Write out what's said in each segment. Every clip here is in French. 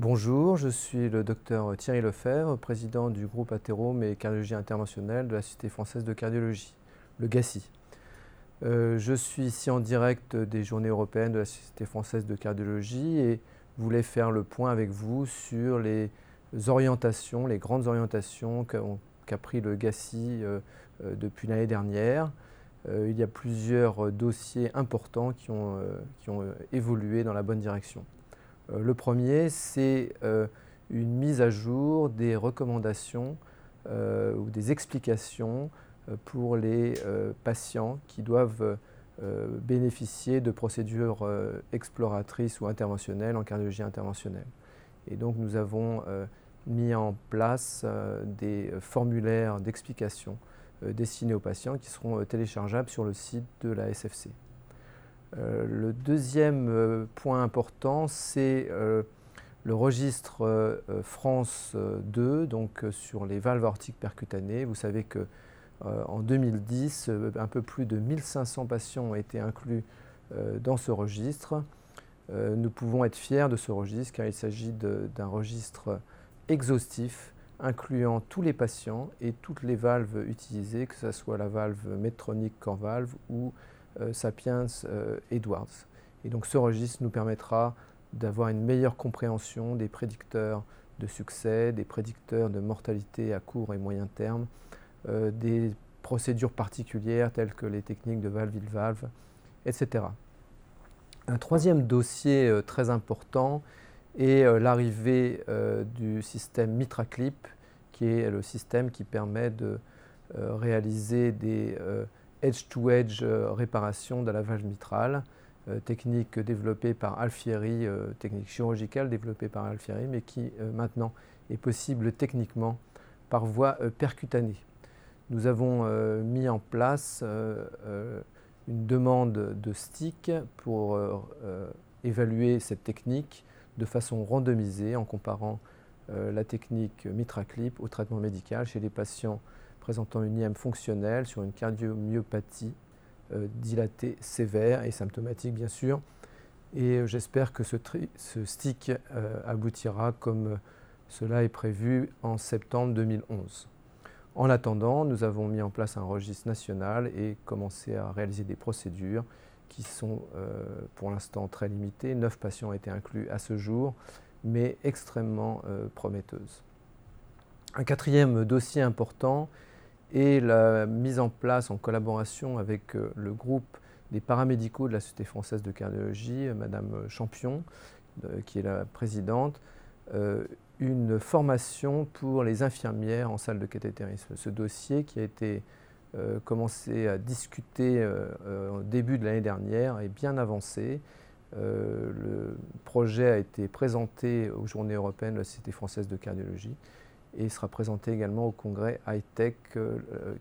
bonjour, je suis le docteur Thierry Lefebvre, président du groupe Athérome et Cardiologie interventionnelle de la Société française de cardiologie, le GACI. Euh, je suis ici en direct des Journées européennes de la Société française de cardiologie et voulais faire le point avec vous sur les orientations, les grandes orientations qu'a pris le GACI euh, euh, depuis l'année dernière. il y a plusieurs dossiers importants qui ont évolué dans la bonne direction. Le premier, c'est une mise à jour des recommandations ou des explications euh, pour les euh, patients qui doivent euh, bénéficier de procédures exploratrices ou interventionnelles en cardiologie interventionnelle. Et donc nous avons mis en place des formulaires d'explication destinés aux patients qui seront téléchargeables sur le site de la SFC. Le deuxième point important, c'est le registre France 2, donc sur les valves aortiques percutanées. Vous savez que euh, en 2010, euh, un peu plus de 1500 patients ont été inclus euh, dans ce registre. nous pouvons être fiers de ce registre car il s'agit d'un registre exhaustif incluant tous les patients et toutes les valves utilisées, que ce soit la valve Medtronic Core Valve ou Sapiens Edwards. Et donc ce registre nous permettra d'avoir une meilleure compréhension des prédicteurs de succès, des prédicteurs de mortalité à court et moyen terme, euh, des procédures particulières telles que les techniques de valve-il-valve, etc. Un troisième dossier euh, très important est euh, l'arrivée du système MitraClip, qui est le système qui permet de réaliser des edge-to-edge réparations de la valve mitrale, technique développée par Alfieri, technique chirurgicale développée par Alfieri, mais qui maintenant est possible techniquement par voie percutanée. Nous avons euh, mis en place euh, euh, une demande de stick pour évaluer cette technique de façon randomisée en comparant la technique MitraClip au traitement médical chez les patients présentant une IM fonctionnelle sur une cardiomyopathie dilatée sévère et symptomatique bien sûr. Et j'espère que ce, stick aboutira comme cela est prévu en septembre 2011. En attendant, nous avons mis en place un registre national et commencé à réaliser des procédures qui sont euh, pour l'instant très limitées. Neuf patients ont été inclus à ce jour, mais extrêmement euh, prometteuses. Un quatrième dossier important est la mise en place en collaboration avec euh, le groupe des paramédicaux de la Société française de cardiologie, Madame Champion, qui est la présidente, une formation pour les infirmières en salle de cathétérisme. Ce dossier qui a été euh, commencé à discuter euh, euh, au début de l'année dernière est bien avancé. le projet a été présenté aux Journées européennes de la Société française de cardiologie et sera présenté également au congrès high-tech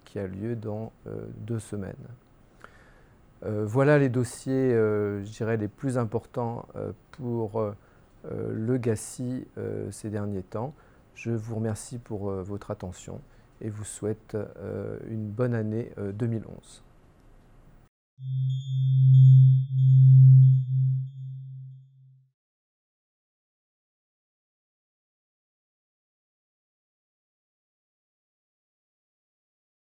qui a lieu dans deux semaines. voilà les dossiers, je dirais, les plus importants pour euh, le GACI euh, ces derniers temps. Je vous remercie pour euh, votre attention et vous souhaite une bonne année 2011.